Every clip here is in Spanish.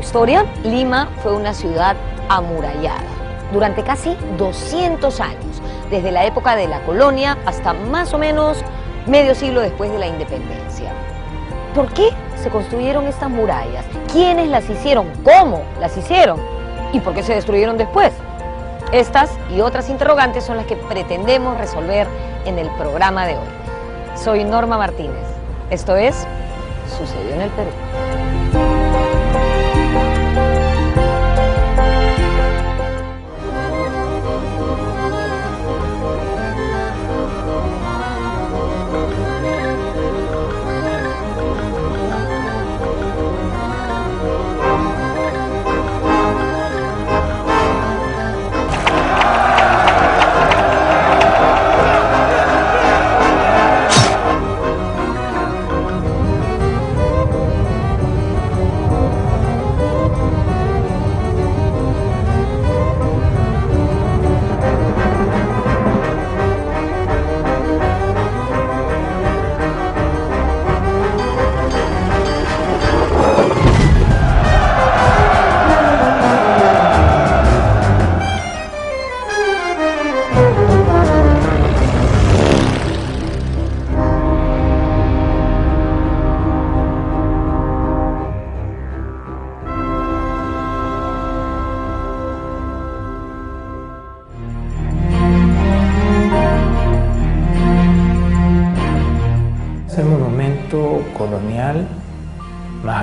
historia, Lima fue una ciudad amurallada durante casi 200 años, desde la época de la colonia hasta más o menos medio siglo después de la independencia. ¿Por qué se construyeron estas murallas? ¿Quiénes las hicieron? ¿Cómo las hicieron? ¿Y por qué se destruyeron después? Estas y otras interrogantes son las que pretendemos resolver en el programa de hoy. Soy Norma Martínez. Esto es Sucedió en el Perú.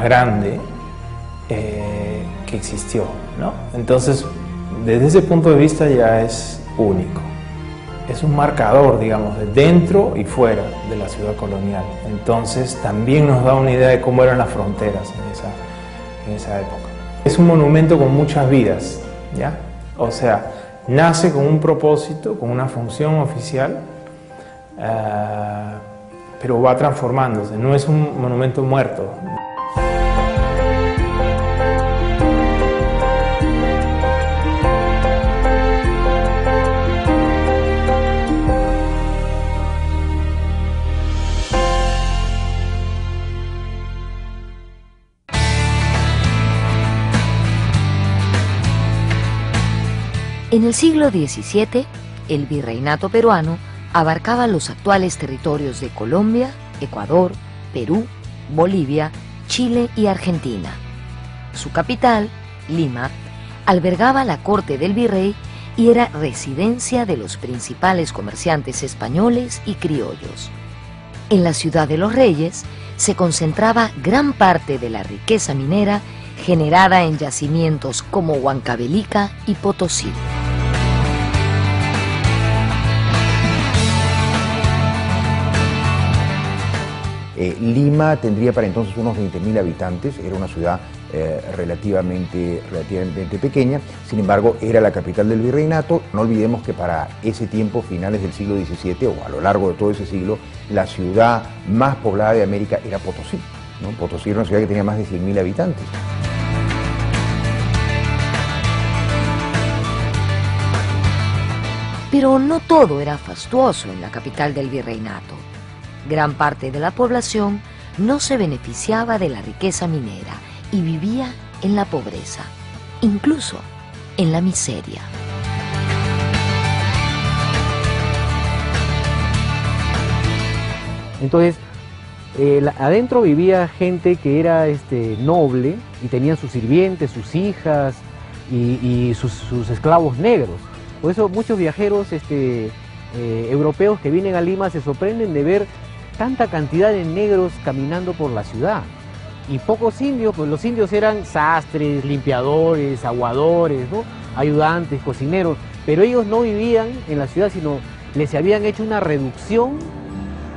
Grande eh, que existió. ¿no? Entonces, desde ese punto de vista ya es único. Es un marcador, digamos, de dentro y fuera de la ciudad colonial. Entonces, también nos da una idea de cómo eran las fronteras en esa, en esa época. Es un monumento con muchas vidas, ¿ya? O sea, nace con un propósito, con una función oficial, eh, pero va transformándose, no es un monumento muerto. En el siglo XVII, el virreinato peruano abarcaba los actuales territorios de Colombia, Ecuador, Perú, Bolivia, Chile y Argentina. Su capital, Lima, albergaba la corte del virrey y era residencia de los principales comerciantes españoles y criollos. En la ciudad de los reyes se concentraba gran parte de la riqueza minera generada en yacimientos como Huancavelica y Potosí. Eh, Lima tendría para entonces unos 20.000 habitantes, era una ciudad eh, relativamente, relativamente pequeña, sin embargo era la capital del virreinato. No olvidemos que para ese tiempo, finales del siglo XVII o a lo largo de todo ese siglo, la ciudad más poblada de América era Potosí. Potosí era una ciudad que tenía más de 100.000 habitantes. Pero no todo era fastuoso en la capital del virreinato. Gran parte de la población no se beneficiaba de la riqueza minera y vivía en la pobreza, incluso en la miseria. Entonces, eh, adentro vivía gente que era este, noble y tenían sus sirvientes, sus hijas y, sus, esclavos negros. Por eso muchos viajeros este, eh, europeos que vienen a Lima se sorprenden de ver tanta cantidad de negros caminando por la ciudad. Y pocos indios, pues los indios eran sastres, limpiadores, aguadores, ayudantes, cocineros, pero ellos no vivían en la ciudad, sino les habían hecho una reducción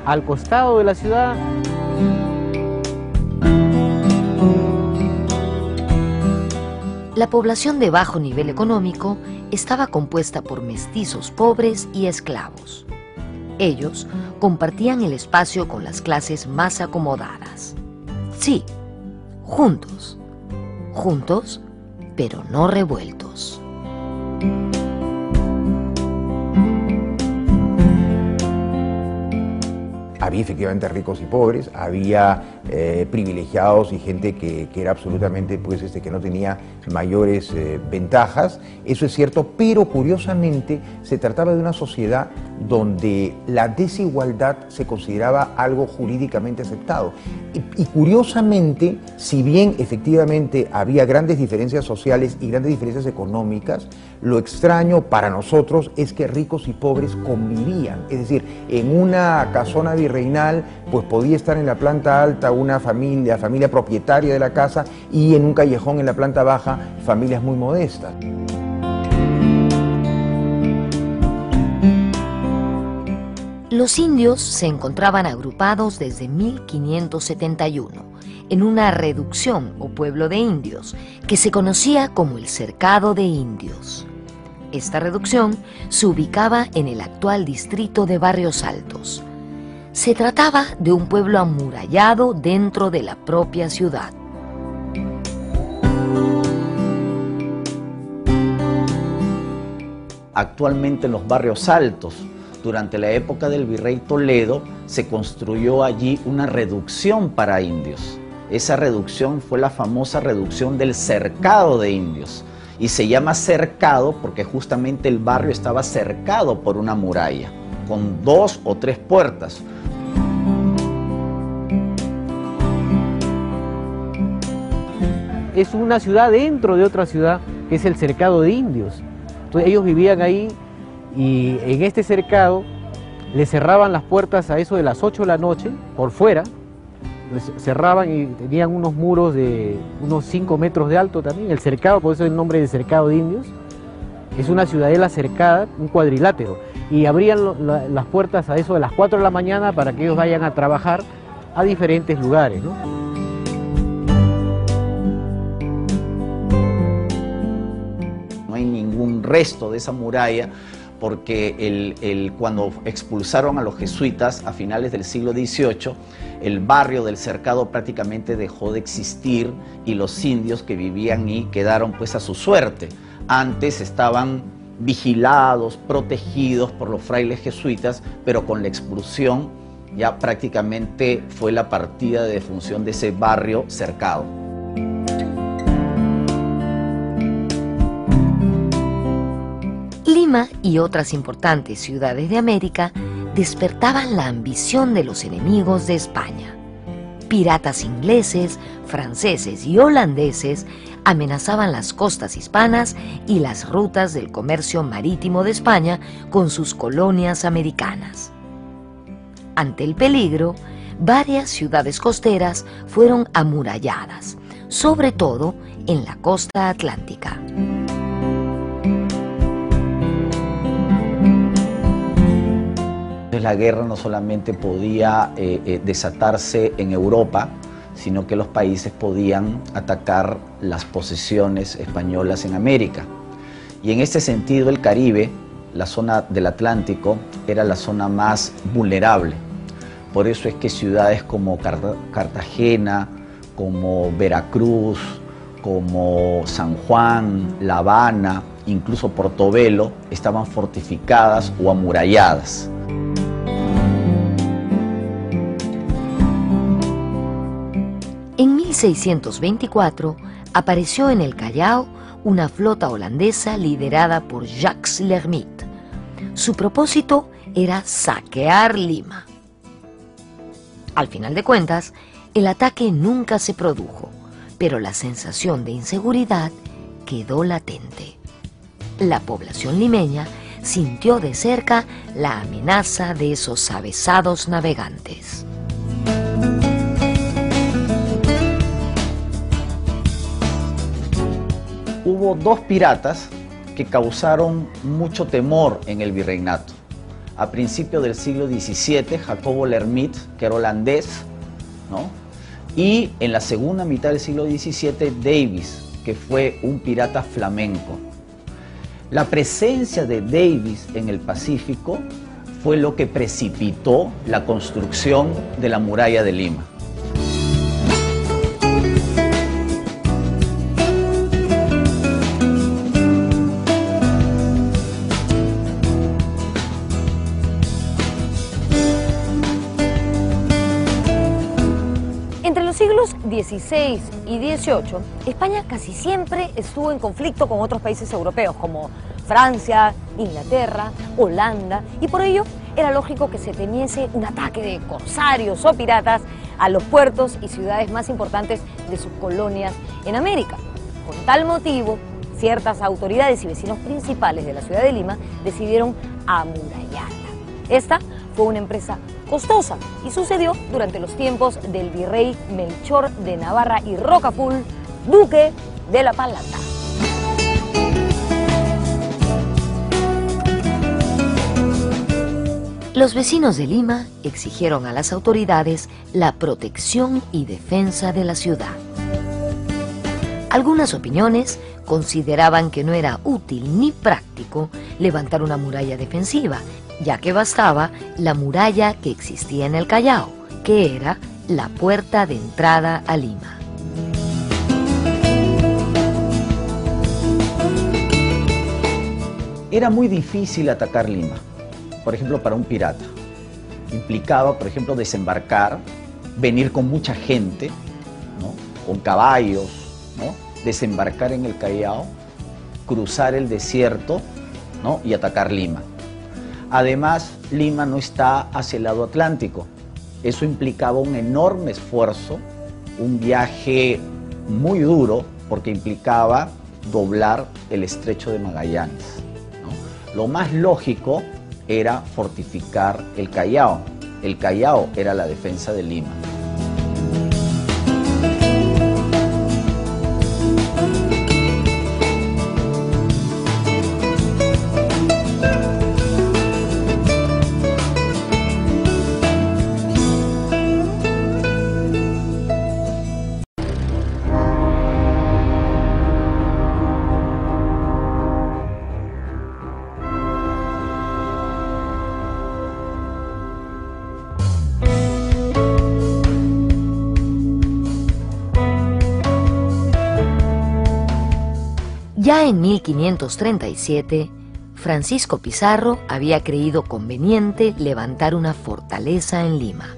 al costado de la ciudad. La población de bajo nivel económico estaba compuesta por mestizos pobres y esclavos. Ellos compartían el espacio con las clases más acomodadas. Sí, juntos. Juntos, pero no revueltos. había efectivamente ricos y pobres, había eh, privilegiados y gente que, era absolutamente, pues, este, que no tenía mayores eh, ventajas, eso es cierto, pero curiosamente se trataba de una sociedad donde la desigualdad se consideraba algo jurídicamente aceptado. Y, y curiosamente, si bien efectivamente había grandes diferencias sociales y grandes diferencias económicas, lo extraño para nosotros es que ricos y pobres convivían, es decir, en una casona virreinal, pues podía estar en la planta alta una familia, familia propietaria de la casa, y en un callejón en la planta baja, familias muy modestas. Los indios se encontraban agrupados desde 1571 en una reducción o pueblo de indios que se conocía como el Cercado de Indios. Esta reducción se ubicaba en el actual distrito de Barrios Altos. Se trataba de un pueblo amurallado dentro de la propia ciudad. Actualmente en los barrios altos, durante la época del virrey Toledo, se construyó allí una reducción para indios. Esa reducción fue la famosa reducción del cercado de indios y se llama cercado porque justamente el barrio estaba cercado por una muralla, con dos o tres puertas. Es una ciudad dentro de otra ciudad, que es el cercado de indios. Entonces ellos vivían ahí y en este cercado le cerraban las puertas a eso de las 8 de la noche, por fuera, cerraban y tenían unos muros de unos 5 metros de alto también, el cercado, por eso es el nombre de cercado de indios, es una ciudadela cercada, un cuadrilátero, y abrían las puertas a eso de las 4 de la mañana para que ellos vayan a trabajar a diferentes lugares. ¿no? no hay ningún resto de esa muralla porque el, cuando expulsaron a los jesuitas a finales del siglo XVIII, el barrio del cercado prácticamente dejó de existir y los indios que vivían ahí quedaron pues a su suerte. Antes estaban vigilados, protegidos por los frailes jesuitas, pero con la expulsión ya prácticamente fue la partida de defunción de ese barrio cercado. Lima y otras importantes ciudades de América despertaban la ambición de los enemigos de España. Piratas ingleses, franceses y holandeses amenazaban las costas hispanas y las rutas del comercio marítimo de España con sus colonias americanas. Ante el peligro, varias ciudades costeras fueron amuralladas, sobre todo en la costa atlántica. la guerra no solamente podía eh, eh, desatarse en Europa, sino que los países podían atacar las posesiones españolas en América. Y en este sentido el Caribe, la zona del Atlántico, era la zona más vulnerable. Por eso es que ciudades como Cartagena, como Veracruz, como San Juan, La Habana, incluso Portobelo, estaban fortificadas o amuralladas. En 1624 apareció en el Callao una flota holandesa liderada por Jacques Lermite. Su propósito era saquear Lima. Al final de cuentas, el ataque nunca se produjo, pero la sensación de inseguridad quedó latente. La población limeña sintió de cerca la amenaza de esos avesados navegantes. Hubo dos piratas que causaron mucho temor en el virreinato. A principios del siglo XVII, Jacobo Lermit, que era holandés, ¿no? y en la segunda mitad del siglo XVII, Davis, que fue un pirata flamenco. La presencia de Davis en el Pacífico fue lo que precipitó la construcción de la muralla de Lima. XVI y XVIII, España casi siempre estuvo en conflicto con otros países europeos como Francia, Inglaterra, Holanda, y por ello era lógico que se temiese un ataque de corsarios o piratas a los puertos y ciudades más importantes de sus colonias en América. Con tal motivo, ciertas autoridades y vecinos principales de la ciudad de Lima decidieron amurallarla. Esta fue una empresa costosa y sucedió durante los tiempos del virrey Melchor de Navarra y Rocaful, duque de La Palata. Los vecinos de Lima exigieron a las autoridades la protección y defensa de la ciudad. Algunas opiniones consideraban que no era útil ni práctico levantar una muralla defensiva ya que bastaba la muralla que existía en el Callao, que era la puerta de entrada a Lima. Era muy difícil atacar Lima, por ejemplo, para un pirata. Implicaba, por ejemplo, desembarcar, venir con mucha gente, con caballos, desembarcar en el Callao, cruzar el desierto y atacar Lima. Además, Lima no está hacia el lado Atlántico. Eso implicaba un enorme esfuerzo, un viaje muy duro, porque implicaba doblar el estrecho de Magallanes. Lo más lógico era fortificar el Callao. El Callao era la defensa de Lima. Ya en 1537, Francisco Pizarro había creído conveniente levantar una fortaleza en Lima.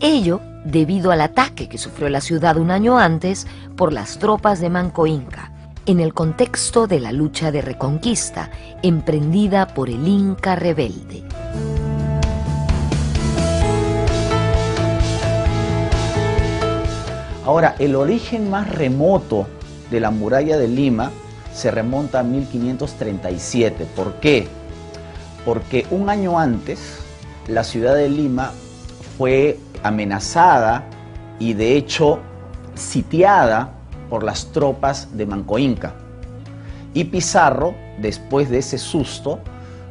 Ello debido al ataque que sufrió la ciudad un año antes por las tropas de Manco Inca, en el contexto de la lucha de reconquista emprendida por el Inca rebelde. Ahora, el origen más remoto de la muralla de Lima se remonta a 1537. ¿Por qué? Porque un año antes la ciudad de Lima fue amenazada y de hecho sitiada por las tropas de Manco Inca. Y Pizarro, después de ese susto,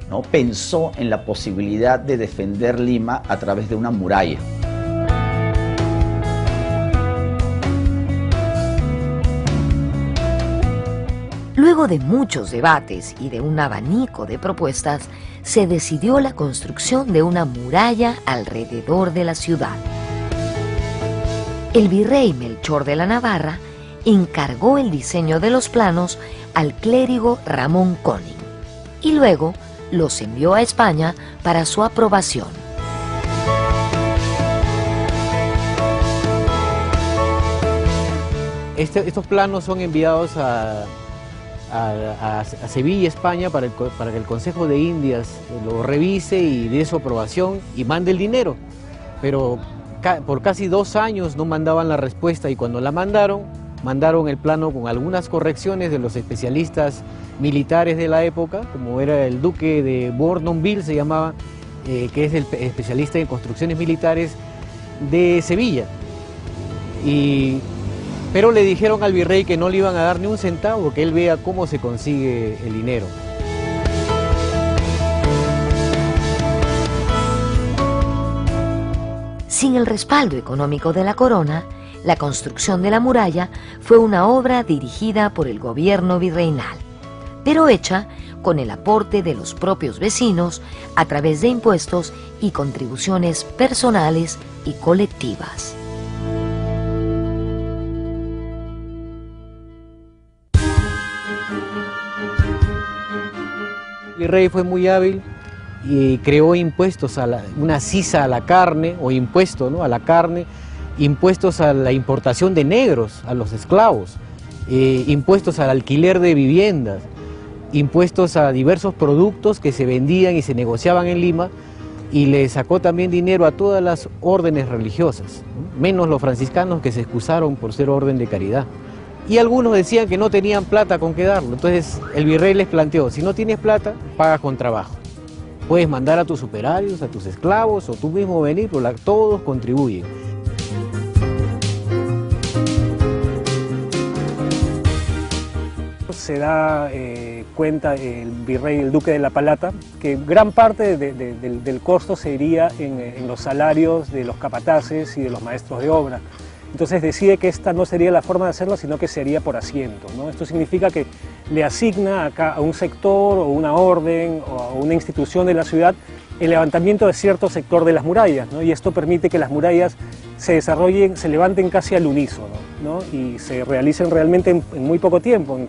¿no? pensó en la posibilidad de defender Lima a través de una muralla. Luego de muchos debates y de un abanico de propuestas, se decidió la construcción de una muralla alrededor de la ciudad. El virrey Melchor de la Navarra encargó el diseño de los planos al clérigo Ramón Coning y luego los envió a España para su aprobación. Este, estos planos son enviados a, a, Sevilla, España, para, que el Consejo de Indias lo revise y dé su aprobación y mande el dinero. Pero por casi dos años no mandaban la respuesta y cuando la mandaron, mandaron el plano con algunas correcciones de los especialistas militares de la época, como era el duque de Bournonville, se llamaba, eh, que es el especialista en construcciones militares de Sevilla. Y pero le dijeron al virrey que no le iban a dar ni un centavo, que él vea cómo se consigue el dinero. Sin el respaldo económico de la corona, la construcción de la muralla fue una obra dirigida por el gobierno virreinal, pero hecha con el aporte de los propios vecinos a través de impuestos y contribuciones personales y colectivas. El rey fue muy hábil y creó impuestos, a una sisa a la carne o impuesto ¿no? a la carne impuestos a la importación de negros, a los esclavos, eh, impuestos al alquiler de viviendas, impuestos a diversos productos que se vendían y se negociaban en Lima y le sacó también dinero a todas las órdenes religiosas, menos los franciscanos que se excusaron por ser orden de caridad. Y algunos decían que no tenían plata con qué darlo, entonces el virrey les planteó, si no tienes plata, pagas con trabajo. Puedes mandar a tus superarios, a tus esclavos o tú mismo venir, todos contribuyen. Se da eh, cuenta el virrey, el duque de la Palata, que gran parte del, costo se iría en, los salarios de los capataces y de los maestros de obra. Entonces decide que esta no sería la forma de hacerlo, sino que sería por asiento. Esto significa que le asigna acá a un sector o una orden o a una institución de la ciudad el levantamiento de cierto sector de las murallas, y esto permite que las murallas se desarrollen, se levanten casi al unísono y se realicen realmente en muy poco tiempo.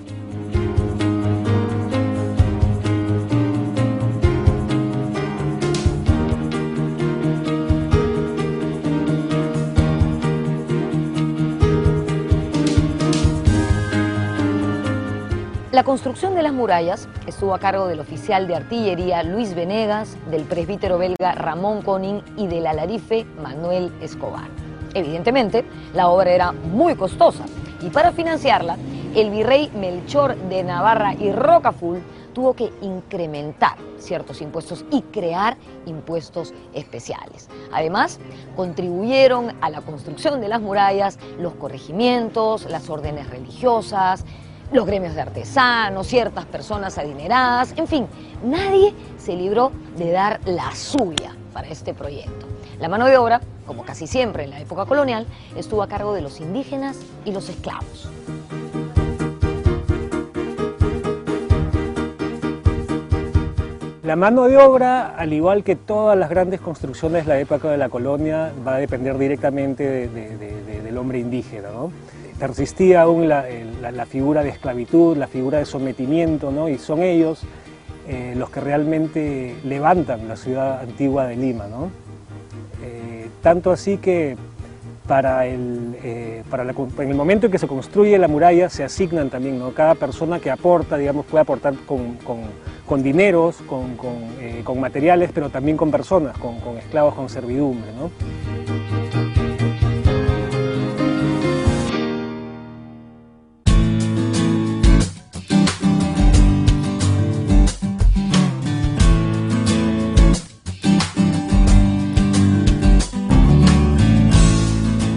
La construcción de las murallas estuvo a cargo del oficial de artillería Luis Venegas, del presbítero belga Ramón Conin y del alarife Manuel Escobar. Evidentemente, la obra era muy costosa y para financiarla, el virrey Melchor de Navarra y Rocaful tuvo que incrementar ciertos impuestos y crear impuestos especiales. Además, contribuyeron a la construcción de las murallas los corregimientos, las órdenes religiosas, los gremios de artesanos, ciertas personas adineradas, en fin, nadie se libró de dar la suya para este proyecto. La mano de obra, como casi siempre en la época colonial, estuvo a cargo de los indígenas y los esclavos. La mano de obra, al igual que todas las grandes construcciones de la época de la colonia, va a depender directamente del hombre indígena. ¿no? Persistía aún la, figura de esclavitud, la figura de sometimiento, ¿no? y son ellos eh, los que realmente levantan la ciudad antigua de Lima. ¿no? Eh, tanto así que para, el, eh, para en el momento en que se construye la muralla se asignan también, ¿no? cada persona que aporta, digamos, puede aportar con, con, dineros, con, con, materiales, pero también con personas, con, esclavos, con servidumbre. ¿no?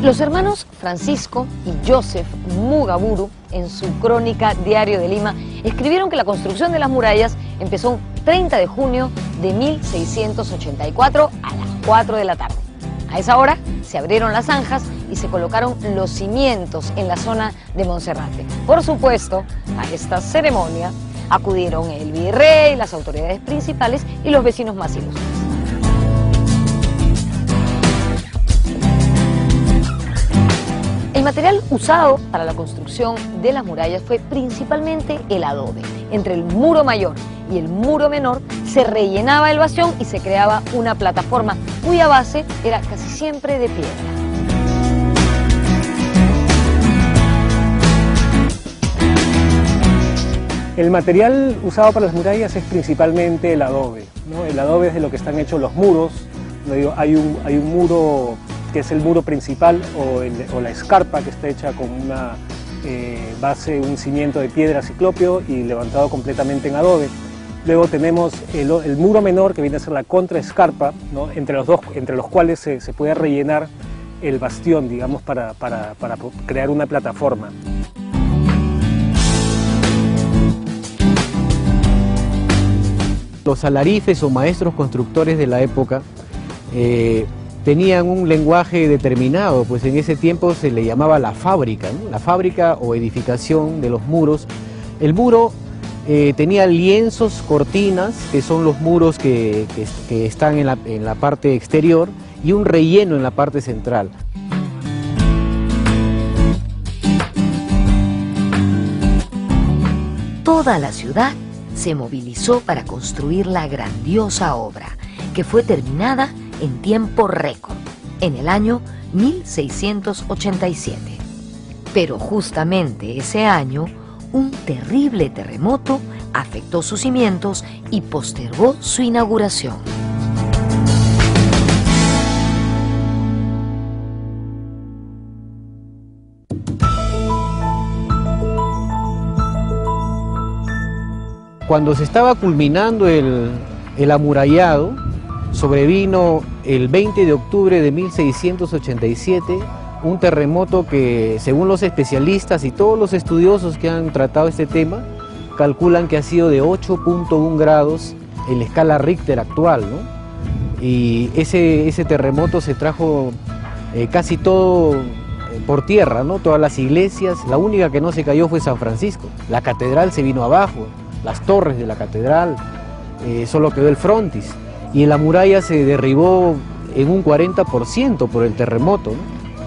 Los hermanos Francisco y Joseph Mugaburu, en su crónica Diario de Lima, escribieron que la construcción de las murallas empezó un 30 de junio de 1684 a las 4 de la tarde. A esa hora se abrieron las zanjas y se colocaron los cimientos en la zona de Monserrate. Por supuesto, a esta ceremonia acudieron el virrey, las autoridades principales y los vecinos más material usado para la construcción de las murallas fue principalmente el adobe. Entre el muro mayor y el muro menor se rellenaba el bastión y se creaba una plataforma cuya base era casi siempre de piedra. El material usado para las murallas es principalmente el adobe. El adobe es de lo que están hechos los muros. Hay un muro que es el muro principal o, la escarpa que está hecha con una eh, base, un cimiento de piedra ciclopio y levantado completamente en adobe. Luego tenemos el, muro menor que viene a ser la contraescarpa, ¿no? entre, los dos, entre los cuales se, puede rellenar el bastión, digamos, para, crear una plataforma. Los alarifes o maestros constructores de la época eh, tenían un lenguaje determinado, pues en ese tiempo se le llamaba la fábrica, la fábrica o edificación de los muros. El muro eh, tenía lienzos, cortinas, que son los muros que, están en la, en la parte exterior, y un relleno en la parte central. Toda la ciudad se movilizó para construir la grandiosa obra, que fue terminada en tiempo récord. en el año 1687. Pero justamente ese año, un terrible terremoto afectó sus cimientos y postergó su inauguración. Cuando se estaba culminando el, el amurallado, sobrevino el 20 de octubre de 1687 un terremoto que, según los especialistas y todos los estudiosos que han tratado este tema, calculan que ha sido de 8.1 grados en la escala Richter actual. Y ese, ese terremoto se trajo eh, casi todo eh, por tierra, ¿no? todas las iglesias, la única que no se cayó fue San Francisco. La catedral se vino abajo, las torres de la catedral, eh, solo quedó el frontis. Y en la muralla se derribó en un 40% por el terremoto.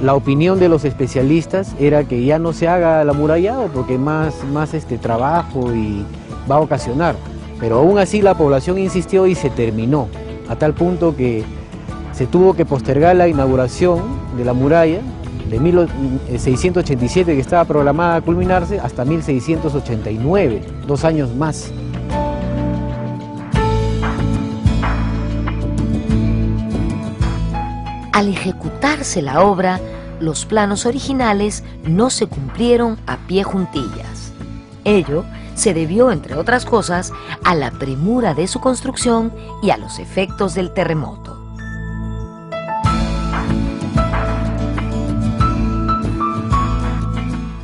La opinión de los especialistas era que ya no se haga el amurallado porque más, más este trabajo y va a ocasionar. Pero aún así la población insistió y se terminó, a tal punto que se tuvo que postergar la inauguración de la muralla de 1687 que estaba programada a culminarse hasta 1689, dos años más. Al ejecutarse la obra, los planos originales no se cumplieron a pie juntillas. Ello se debió, entre otras cosas, a la premura de su construcción y a los efectos del terremoto.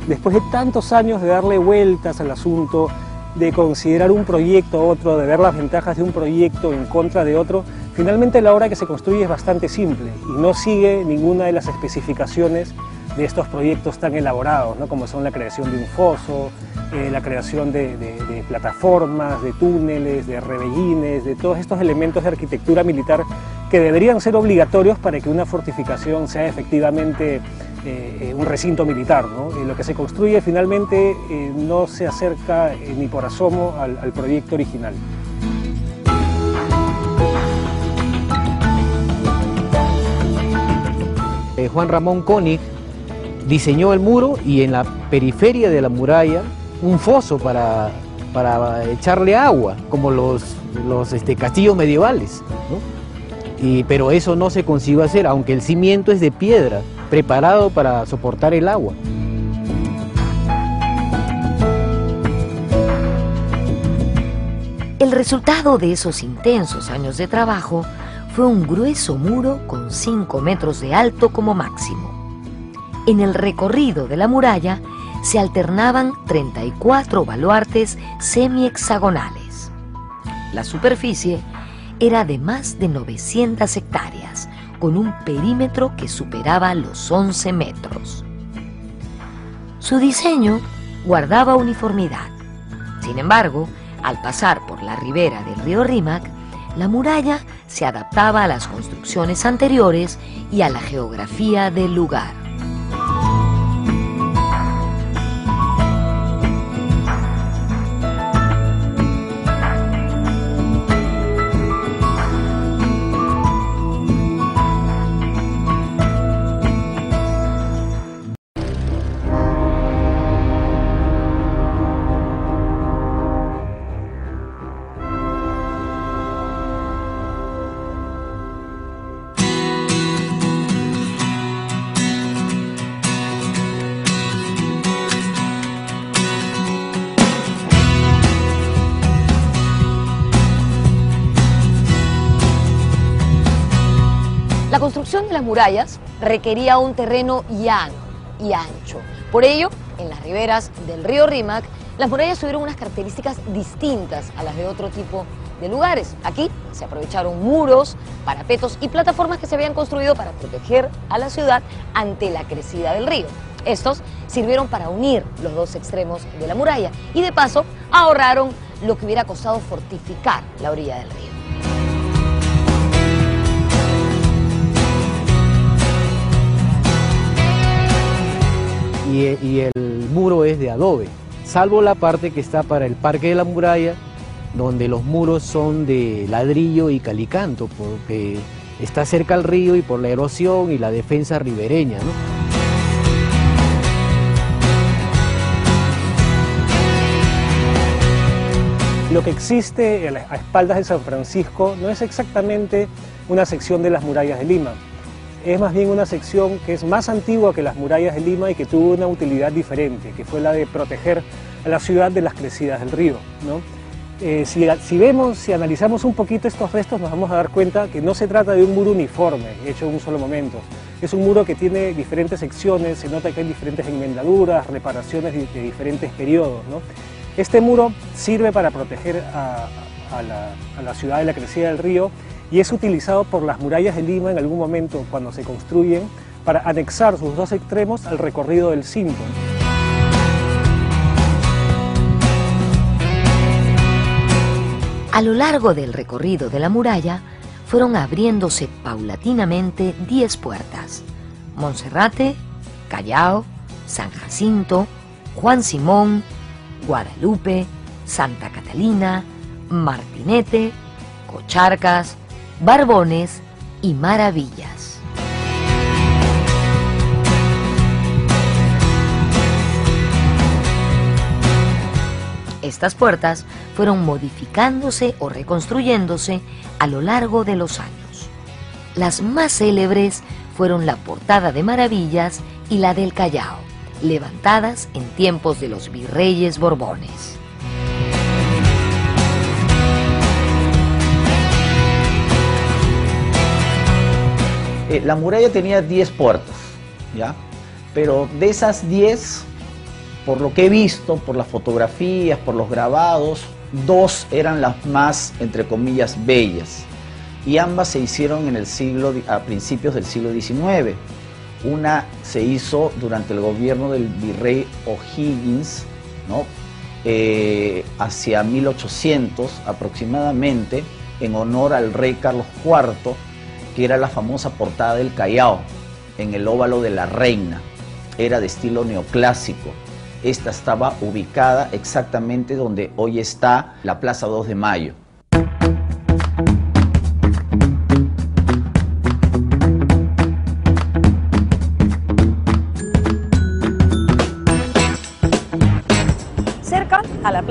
Después de tantos años de darle vueltas al asunto, de considerar un proyecto a otro, de ver las ventajas de un proyecto en contra de otro, finalmente la obra que se construye es bastante simple y no sigue ninguna de las especificaciones de estos proyectos tan elaborados, ¿no? como son la creación de un foso, eh, la creación de, plataformas, de túneles, de rebellines, de todos estos elementos de arquitectura militar que deberían ser obligatorios para que una fortificación sea efectivamente eh, un recinto militar. lo que se construye finalmente eh, no se acerca eh, ni por asomo al, proyecto original. Juan Ramón Koenig diseñó el muro y en la periferia de la muralla un foso para, para echarle agua, como los, los este, castillos medievales. Pero eso no se consiguió hacer, aunque el cimiento es de piedra preparado para soportar el agua. El resultado de esos intensos años de trabajo fue un grueso muro con 5 metros de alto como máximo. En el recorrido de la muralla se alternaban 34 baluartes semi-hexagonales. La superficie era de más de 900 hectáreas, con un perímetro que superaba los 11 metros. Su diseño guardaba uniformidad. Sin embargo, al pasar por la ribera del río Rímac, la muralla se adaptaba a las construcciones anteriores y a la geografía del lugar. Las murallas requería un terreno llano y ancho. Por ello, en las riberas del río Rímac, las murallas tuvieron unas características distintas a las de otro tipo de lugares. Aquí se aprovecharon muros, parapetos y plataformas que se habían construido para proteger a la ciudad ante la crecida del río. Estos sirvieron para unir los dos extremos de la muralla y de paso ahorraron lo que hubiera costado fortificar la orilla del río. Y, el muro es de adobe, salvo la parte que está para el Parque de la Muralla, donde los muros son de ladrillo y calicanto, porque está cerca al río y por la erosión y la defensa ribereña. Lo que existe a espaldas de San Francisco no es exactamente una sección de las murallas de Lima, es más bien una sección que es más antigua que las murallas de Lima y que tuvo una utilidad diferente, que fue la de proteger a la ciudad de las crecidas del río. Eh, si, vemos, si analizamos un poquito estos restos, nos vamos a dar cuenta que no se trata de un muro uniforme, hecho en un solo momento. Es un muro que tiene diferentes secciones, se nota que hay diferentes enmendaduras, reparaciones de, diferentes periodos. Este muro sirve para proteger a, la, a la ciudad de la crecida del río y es utilizado por las murallas de Lima en algún momento cuando se construyen para anexar sus dos extremos al recorrido del Cinto. A lo largo del recorrido de la muralla fueron abriéndose paulatinamente 10 puertas. Monserrate, Callao, San Jacinto, Juan Simón, Guadalupe, Santa Catalina, Martinete, Cocharcas, Barbones y Maravillas. Estas puertas fueron modificándose o reconstruyéndose a lo largo de los años. Las más célebres fueron la portada de Maravillas y la del Callao, levantadas en tiempos de los virreyes Borbones. Eh, la muralla tenía 10 puertas, ¿ya? Pero de esas 10, por lo que he visto, por las fotografías, por los grabados, dos eran las más, entre comillas, bellas. Y ambas se hicieron en el siglo, a principios del siglo XIX. Una se hizo durante el gobierno del virrey O'Higgins, ¿no? Eh, hacia 1800 aproximadamente, en honor al rey Carlos IV, que era la famosa portada del Callao, en el óvalo de la Reina. Era de estilo neoclásico. Esta estaba ubicada exactamente donde hoy está la Plaza 2 de Mayo.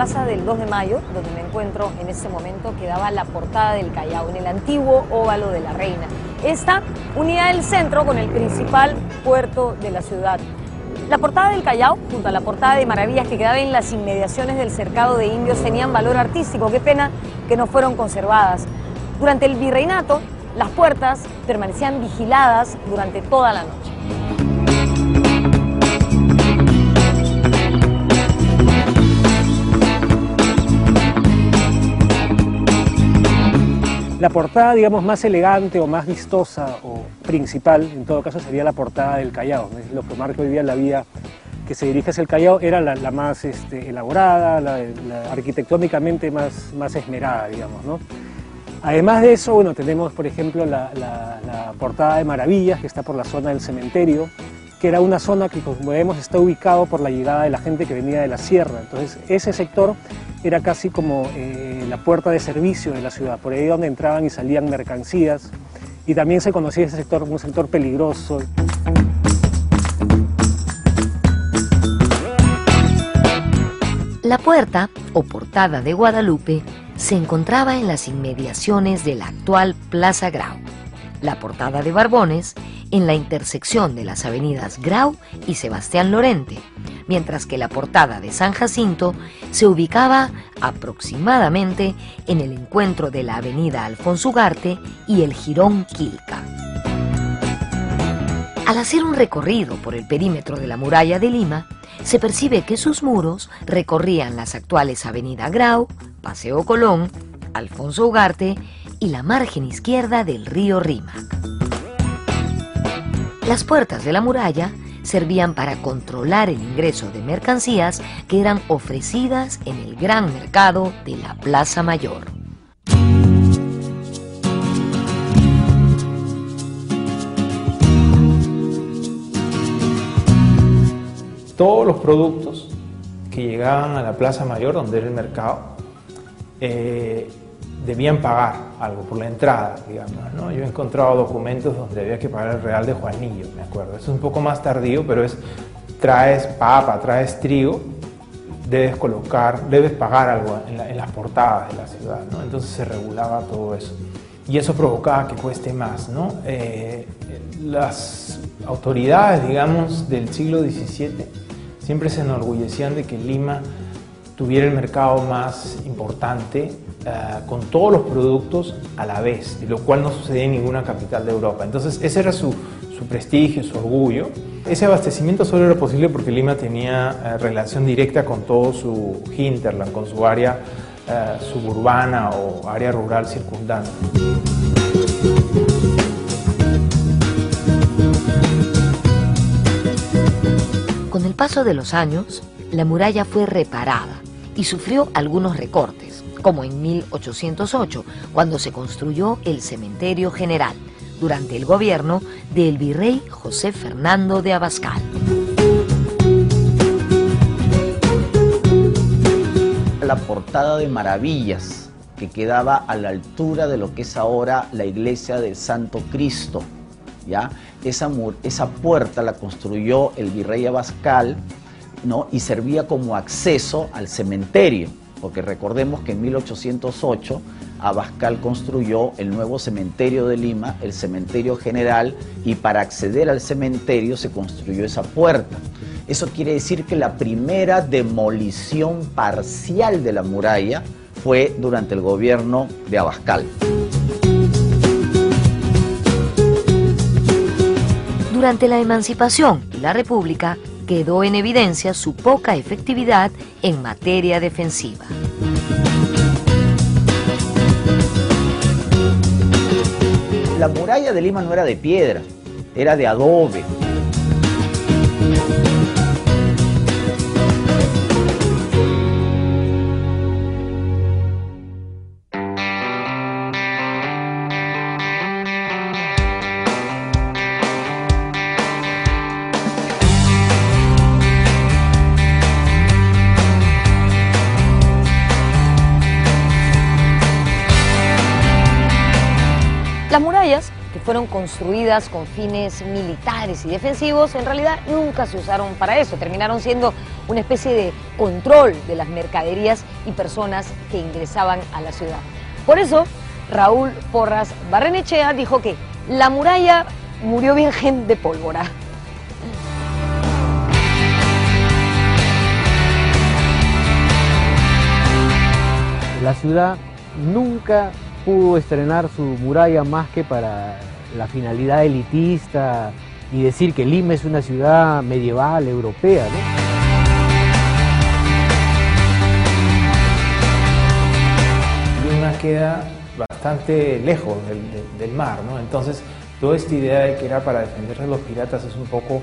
Plaza del 2 de mayo, donde me encuentro en este momento, quedaba la portada del Callao, en el antiguo óvalo de la Reina. Esta unida el centro con el principal puerto de la ciudad. La portada del Callao, junto a la portada de Maravillas que quedaba en las inmediaciones del cercado de indios, tenían valor artístico. Qué pena que no fueron conservadas. Durante el virreinato, las puertas permanecían vigiladas durante toda la noche. La portada, digamos, más elegante o más vistosa o principal, en todo caso, sería la portada del Callao. Lo que marca hoy día la vía que se dirige hacia el Callao, era la, más este, elaborada, la, arquitectónicamente más, más esmerada, digamos. ¿no? Además de eso, bueno, tenemos, por ejemplo, la, portada de Maravillas, que está por la zona del cementerio, que era una zona que, como vemos, está ubicado por la llegada de la gente que venía de la sierra. Entonces, ese sector era casi como eh, la puerta de servicio de la ciudad, por ahí donde entraban y salían mercancías, y también se conocía ese sector como un sector peligroso. La puerta, o portada de Guadalupe, se encontraba en las inmediaciones de la actual Plaza Grau. La portada de Barbones en la intersección de las avenidas Grau y Sebastián Lorente, mientras que la portada de San Jacinto se ubicaba aproximadamente en el encuentro de la avenida Alfonso Ugarte y el Girón Quilca. Al hacer un recorrido por el perímetro de la muralla de Lima, se percibe que sus muros recorrían las actuales Avenida Grau, Paseo Colón, Alfonso Ugarte y la margen izquierda del río Rímac. Las puertas de la muralla servían para controlar el ingreso de mercancías que eran ofrecidas en el gran mercado de la Plaza Mayor. Todos los productos que llegaban a la Plaza Mayor, donde era el mercado, eh, debían pagar algo por la entrada, digamos. ¿no? Yo he encontrado documentos donde había que pagar el real de Juanillo, me acuerdo. Es un poco más tardío, pero es traes papa, traes trigo, debes colocar, debes pagar algo en, las portadas de la ciudad, ¿no? Entonces se regulaba todo eso. Y eso provocaba que cueste más, ¿no? Eh, las autoridades, digamos, del siglo XVII siempre se enorgullecían de que Lima tuviera el mercado más importante eh, con todos los productos a la vez, lo cual no sucedía en ninguna capital de Europa. Entonces ese era su, su prestigio, su orgullo. Ese abastecimiento solo era posible porque Lima tenía eh, relación directa con todo su hinterland, con su área eh, suburbana o área rural circundante. Con el paso de los años, la muralla fue reparada y sufrió algunos recortes, como en 1808, cuando se construyó el cementerio general, durante el gobierno del virrey José Fernando de Abascal. La portada de Maravillas, que quedaba a la altura de lo que es ahora la iglesia del Santo Cristo. ¿ya? Esa, esa puerta la construyó el virrey Abascal ¿no? y servía como acceso al cementerio, porque recordemos que en 1808 Abascal construyó el nuevo cementerio de Lima, el cementerio general, y para acceder al cementerio se construyó esa puerta. Eso quiere decir que la primera demolición parcial de la muralla fue durante el gobierno de Abascal. Durante la emancipación y la república quedó en evidencia su poca efectividad en materia defensiva. la muralla de Lima no era de piedra, era de adobe. Construidas con fines militares y defensivos, en realidad nunca se usaron para eso. Terminaron siendo una especie de control de las mercaderías y personas que ingresaban a la ciudad. Por eso, Raúl Porras Barrenechea dijo que la muralla murió virgen de pólvora. La ciudad nunca pudo estrenar su muralla más que para la finalidad elitista y decir que Lima es una ciudad medieval, europea. Lima queda bastante lejos del, mar, ¿no? entonces toda esta idea de que era para defenderse de los piratas es un poco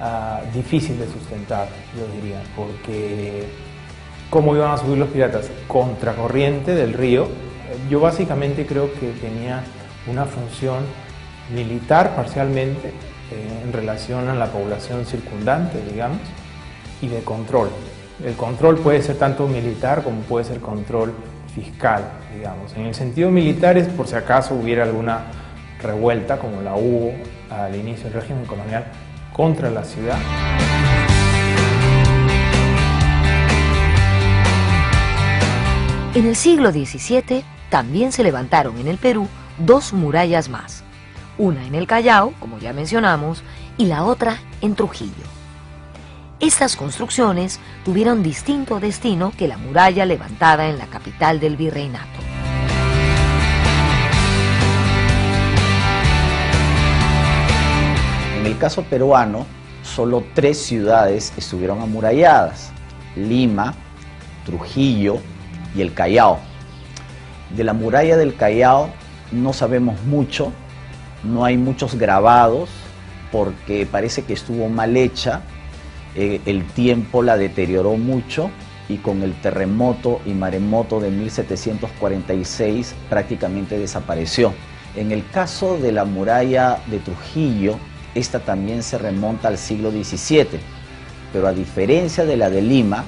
ah, difícil de sustentar, yo diría, porque ¿cómo iban a subir los piratas? Contracorriente del río. Yo básicamente creo que tenía una función militar parcialmente eh, en relación a la población circundante, digamos, y de control. El control puede ser tanto militar como puede ser control fiscal, digamos. En el sentido militar es por si acaso hubiera alguna revuelta, como la hubo al inicio del régimen colonial, contra la ciudad. En el siglo XVII también se levantaron en el Perú dos murallas más, una en el Callao, como ya mencionamos, y la otra en Trujillo. Estas construcciones tuvieron distinto destino que la muralla levantada en la capital del virreinato. En el caso peruano, solo tres ciudades estuvieron amuralladas, Lima, Trujillo y el Callao. De la muralla del Callao no sabemos mucho, no hay muchos grabados porque parece que estuvo mal hecha, eh, el tiempo la deterioró mucho y con el terremoto y maremoto de 1746 prácticamente desapareció. En el caso de la muralla de Trujillo, esta también se remonta al siglo XVII, pero a diferencia de la de Lima,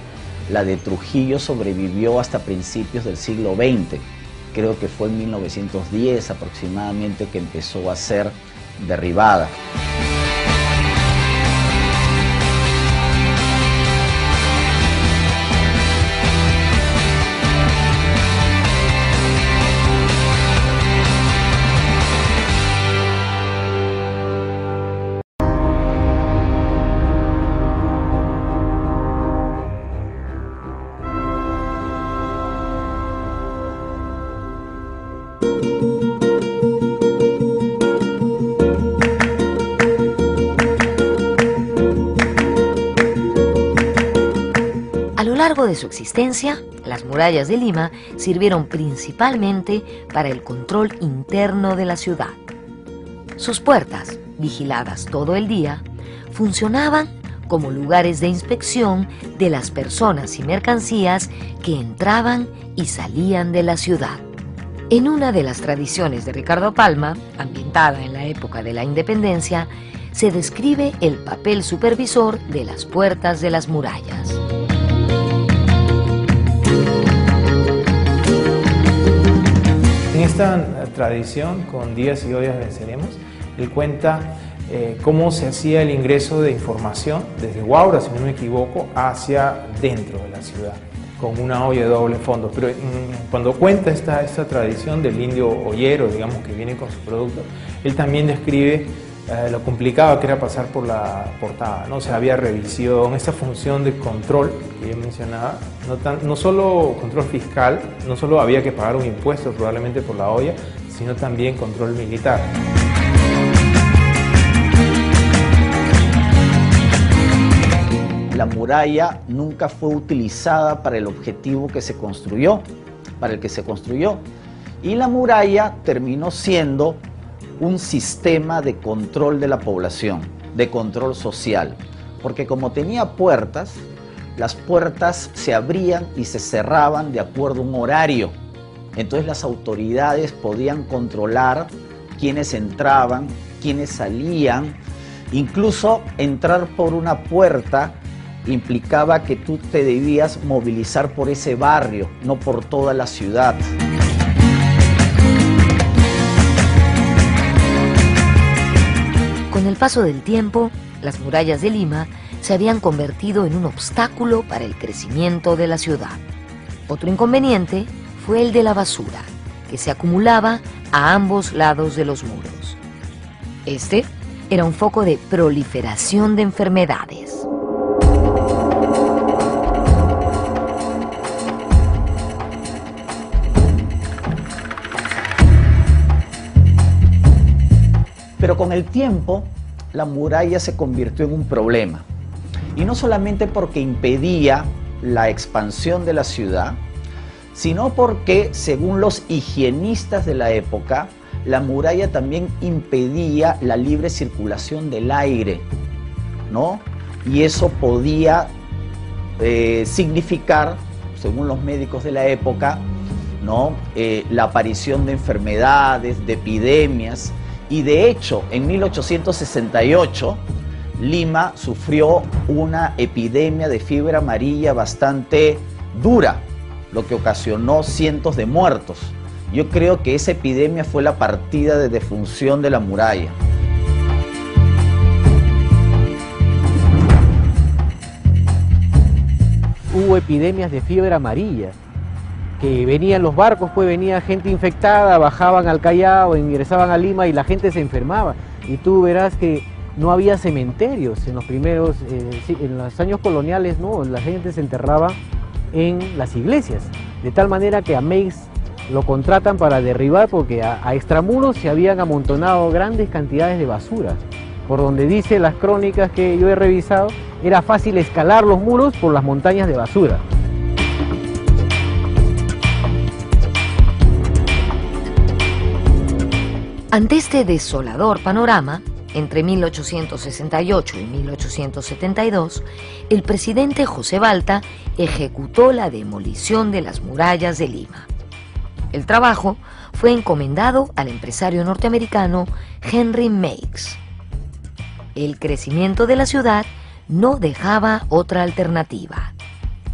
la de Trujillo sobrevivió hasta principios del siglo XX creo que fue en 1910 aproximadamente que empezó a ser derribada. Su existencia, las murallas de Lima sirvieron principalmente para el control interno de la ciudad. Sus puertas, vigiladas todo el día, funcionaban como lugares de inspección de las personas y mercancías que entraban y salían de la ciudad. En una de las tradiciones de Ricardo Palma, ambientada en la época de la independencia, se describe el papel supervisor de las puertas de las murallas. En esta tradición, con Días y Ollas venceremos, él cuenta eh, cómo se hacía el ingreso de información desde Guaura, si no me equivoco, hacia dentro de la ciudad, con una olla de doble fondo. Pero cuando cuenta esta, esta tradición del indio ollero, digamos, que viene con su producto, él también describe eh, lo complicado que era pasar por la portada, ¿no? O había revisión, esta función de control que yo mencionaba, no, tan, no solo control fiscal, no solo había que pagar un impuesto probablemente por la olla, sino también control militar. La muralla nunca fue utilizada para el objetivo que se construyó, para el que se construyó. Y la muralla terminó siendo un sistema de control de la población, de control social, porque como tenía puertas, las puertas se abrían y se cerraban de acuerdo a un horario. Entonces las autoridades podían controlar quiénes entraban, quiénes salían. Incluso entrar por una puerta implicaba que tú te debías movilizar por ese barrio, no por toda la ciudad. Con el paso del tiempo, las murallas de Lima se habían convertido en un obstáculo para el crecimiento de la ciudad. Otro inconveniente fue el de la basura, que se acumulaba a ambos lados de los muros. Este era un foco de proliferación de enfermedades. Pero con el tiempo, la muralla se convirtió en un problema. Y no solamente porque impedía la expansión de la ciudad, sino porque, según los higienistas de la época, la muralla también impedía la libre circulación del aire, ¿no? Y eso podía eh, significar, según los médicos de la época, ¿no? Eh, la aparición de enfermedades, de epidemias, y de hecho, en 1868, Lima sufrió una epidemia de fiebre amarilla bastante dura, lo que ocasionó cientos de muertos. Yo creo que esa epidemia fue la partida de defunción de la muralla. Hubo epidemias de fiebre amarilla que venían los barcos, pues venía gente infectada, bajaban al Callao, ingresaban a Lima y la gente se enfermaba. Y tú verás que no había cementerios en los primeros, eh, en los años coloniales, no, la gente se enterraba en las iglesias. De tal manera que a Meix lo contratan para derribar porque a, a extramuros se habían amontonado grandes cantidades de basura. Por donde dice las crónicas que yo he revisado, era fácil escalar los muros por las montañas de basura. Ante este desolador panorama, entre 1868 y 1872, el presidente José Balta ejecutó la demolición de las murallas de Lima. El trabajo fue encomendado al empresario norteamericano Henry Meigs. El crecimiento de la ciudad no dejaba otra alternativa.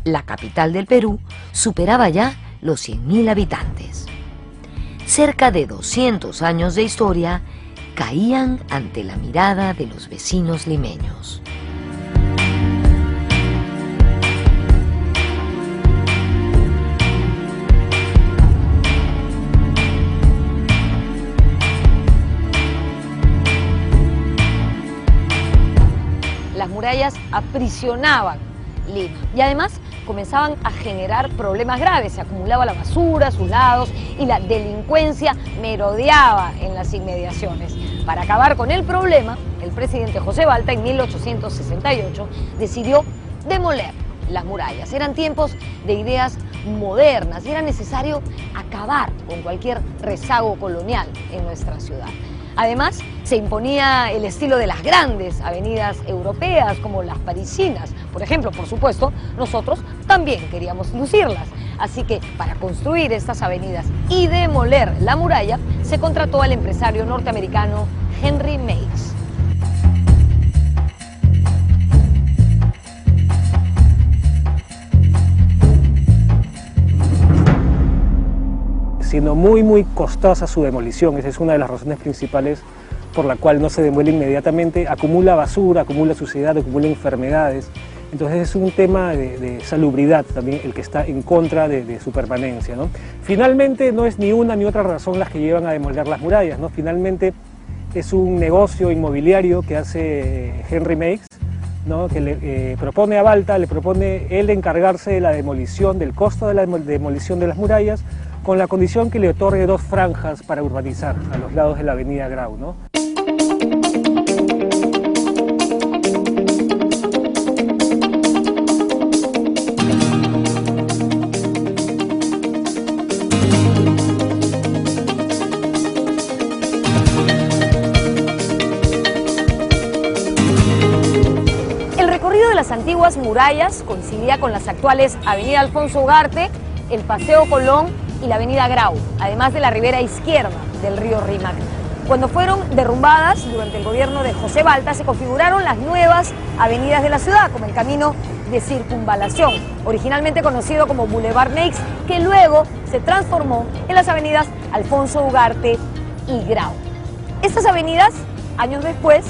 La capital del Perú superaba ya los 100.000 habitantes. Cerca de 200 años de historia caían ante la mirada de los vecinos limeños. Las murallas aprisionaban Lima y además comenzaban a generar problemas graves. Se acumulaba la basura a sus lados y la delincuencia merodeaba en las inmediaciones. Para acabar con el problema, el presidente José Balta en 1868 decidió demoler las murallas. Eran tiempos de ideas modernas y era necesario acabar con cualquier rezago colonial en nuestra ciudad. Además, se imponía el estilo de las grandes avenidas europeas como las parisinas. Por ejemplo, por supuesto, nosotros también queríamos lucirlas. Así que para construir estas avenidas y demoler la muralla, se contrató al empresario norteamericano Henry Meigs. Siendo muy muy costosa su demolición. Esa es una de las razones principales por la cual no se demuele inmediatamente. Acumula basura, acumula suciedad, acumula enfermedades. Entonces es un tema de, salubridad también el que está en contra de, su permanencia. ¿no? Finalmente no es ni una ni otra razón las que llevan a demoler las murallas. ¿no? Finalmente es un negocio inmobiliario que hace Henry Meigs, ¿no? que le eh, propone a Balta, le propone él encargarse de la demolición, del costo de la demolición de las murallas, con la condición que le otorgue dos franjas para urbanizar a los lados de la avenida Grau. ¿no? El recorrido de las antiguas murallas coincidía con las actuales Avenida Alfonso Ugarte, el Paseo Colón y la avenida Grau, además de la ribera izquierda del río Rímac. Cuando fueron derrumbadas durante el gobierno de José Balta, se configuraron las nuevas avenidas de la ciudad, como el camino de circunvalación, originalmente conocido como Boulevard Neix, que luego se transformó en las avenidas Alfonso Ugarte y Grau. Estas avenidas, años después,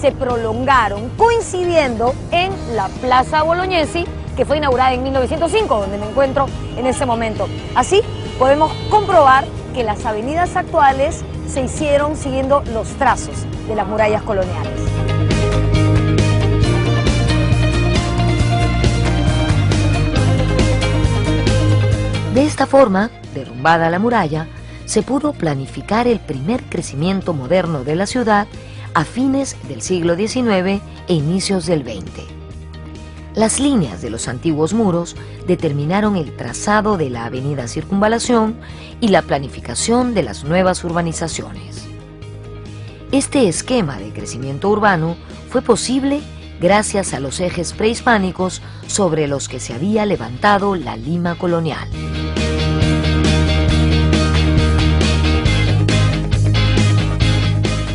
se prolongaron coincidiendo en la Plaza Bolognesi, que fue inaugurada en 1905, donde me encuentro en ese momento. Así, podemos comprobar que las avenidas actuales se hicieron siguiendo los trazos de las murallas coloniales. De esta forma, derrumbada la muralla, se pudo planificar el primer crecimiento moderno de la ciudad a fines del siglo XIX e inicios del XX. Las líneas de los antiguos muros determinaron el trazado de la avenida Circunvalación y la planificación de las nuevas urbanizaciones. Este esquema de crecimiento urbano fue posible gracias a los ejes prehispánicos sobre los que se había levantado la Lima colonial.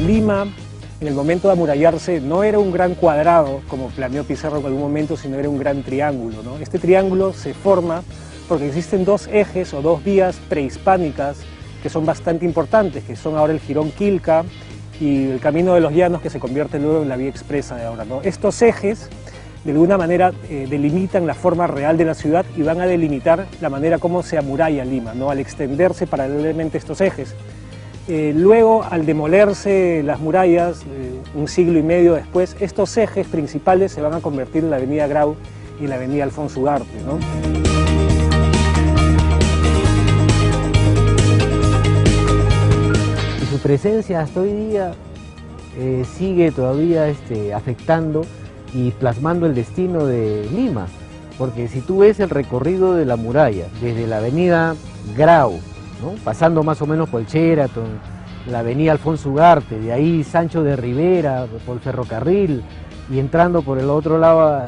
Lima en el momento de amurallarse no era un gran cuadrado, como planeó Pizarro en algún momento, sino era un gran triángulo. Este triángulo se forma porque existen dos ejes o dos vías prehispánicas que son bastante importantes, que son ahora el Girón Quilca y el Camino de los Llanos, que se convierte luego en la vía expresa de ahora. Estos ejes, de alguna manera, eh, delimitan la forma real de la ciudad y van a delimitar la manera como se amuralla Lima, ¿no? al extenderse paralelamente estos ejes. Eh, luego, al demolerse las murallas, eh, un siglo y medio después, estos ejes principales se van a convertir en la avenida Grau y la avenida Alfonso Ugarte. Su presencia hasta hoy día eh, sigue todavía este, afectando y plasmando el destino de Lima. Porque si tú ves el recorrido de la muralla, desde la avenida Grau, pasando más o menos por el Sheraton, la avenida Alfonso Ugarte, de ahí Sancho de Rivera, por el ferrocarril, y entrando por el otro lado a,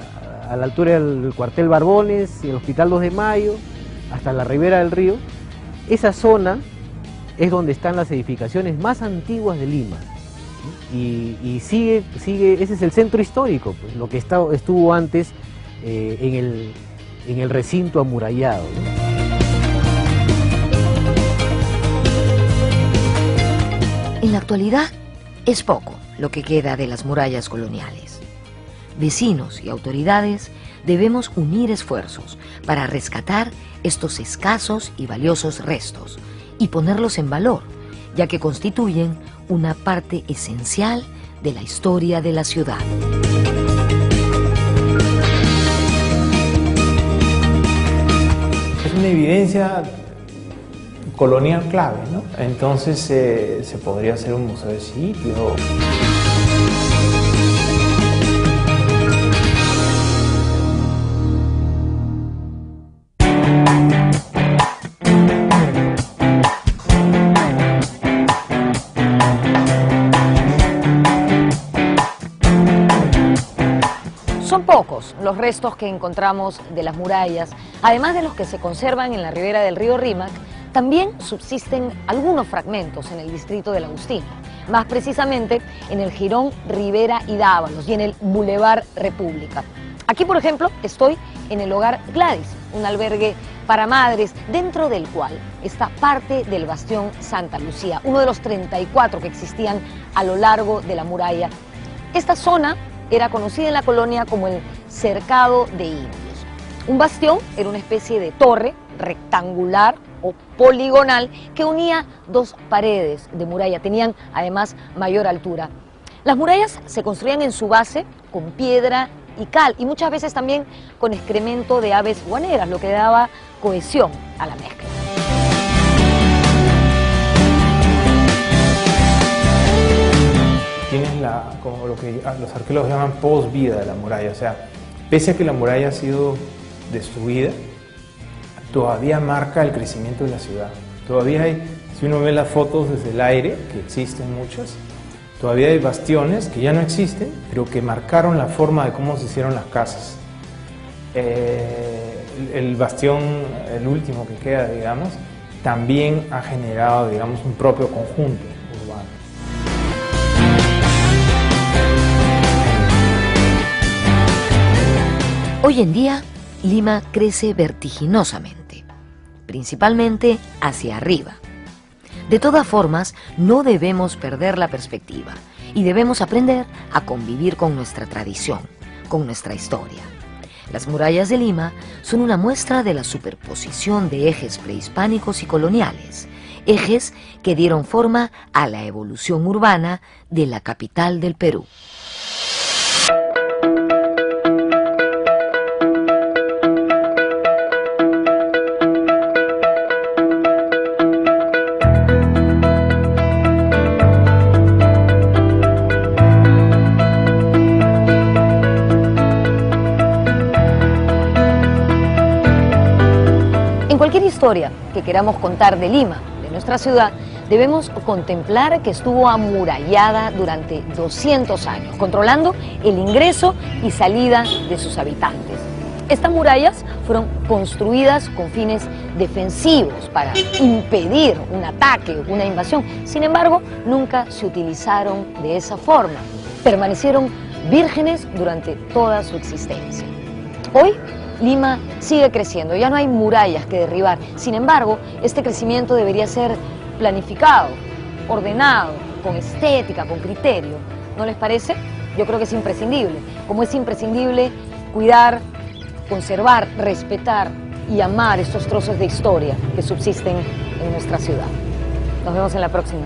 la altura del cuartel Barbones y el Hospital 2 de Mayo, hasta la ribera del río, esa zona es donde están las edificaciones más antiguas de Lima. Y, sigue, sigue, ese es el centro histórico, pues, lo que estuvo antes eh, en, el, en, el, recinto amurallado. En la actualidad es poco lo que queda de las murallas coloniales. Vecinos y autoridades debemos unir esfuerzos para rescatar estos escasos y valiosos restos y ponerlos en valor, ya que constituyen una parte esencial de la historia de la ciudad. Es una evidencia colonial clave, ¿no? Entonces eh, se podría hacer un museo de sitio. Son pocos los restos que encontramos de las murallas, además de los que se conservan en la ribera del río Rímac, también subsisten algunos fragmentos en el distrito del Agustín, más precisamente en el Girón Rivera y Dávalos y en el Boulevard República. Aquí, por ejemplo, estoy en el hogar Gladys, un albergue para madres, dentro del cual está parte del bastión Santa Lucía, uno de los 34 que existían a lo largo de la muralla. Esta zona era conocida en la colonia como el Cercado de Indios. Un bastión era una especie de torre rectangular o poligonal que unía dos paredes de muralla. Tenían además mayor altura. Las murallas se construían en su base con piedra y cal y muchas veces también con excremento de aves guaneras, lo que daba cohesión a la mezcla. Tienes lo que los arqueólogos llaman post-vida de la muralla, o sea, pese a que la muralla ha sido destruida, todavía marca el crecimiento de la ciudad. Todavía hay, si uno ve las fotos desde el aire, que existen muchas, todavía hay bastiones que ya no existen, pero que marcaron la forma de cómo se hicieron las casas. Eh, el, bastión, el último que queda, digamos, también ha generado, digamos, un propio conjunto urbano. Hoy en día, Lima crece vertiginosamente, principalmente hacia arriba. De todas formas, no debemos perder la perspectiva y debemos aprender a convivir con nuestra tradición, con nuestra historia. Las murallas de Lima son una muestra de la superposición de ejes prehispánicos y coloniales, ejes que dieron forma a la evolución urbana de la capital del Perú. Historia que queramos contar de Lima, de nuestra ciudad, debemos contemplar que estuvo amurallada durante 200 años, controlando el ingreso y salida de sus habitantes. Estas murallas fueron construidas con fines defensivos para impedir un ataque una invasión. Sin embargo, nunca se utilizaron de esa forma. Permanecieron vírgenes durante toda su existencia. Hoy Lima sigue creciendo, ya no hay murallas que derribar. Sin embargo, este crecimiento debería ser planificado, ordenado, con estética, con criterio. ¿No les parece? Yo creo que es imprescindible. Como es imprescindible cuidar, conservar, respetar y amar estos trozos de historia que subsisten en nuestra ciudad. Nos vemos en la próxima.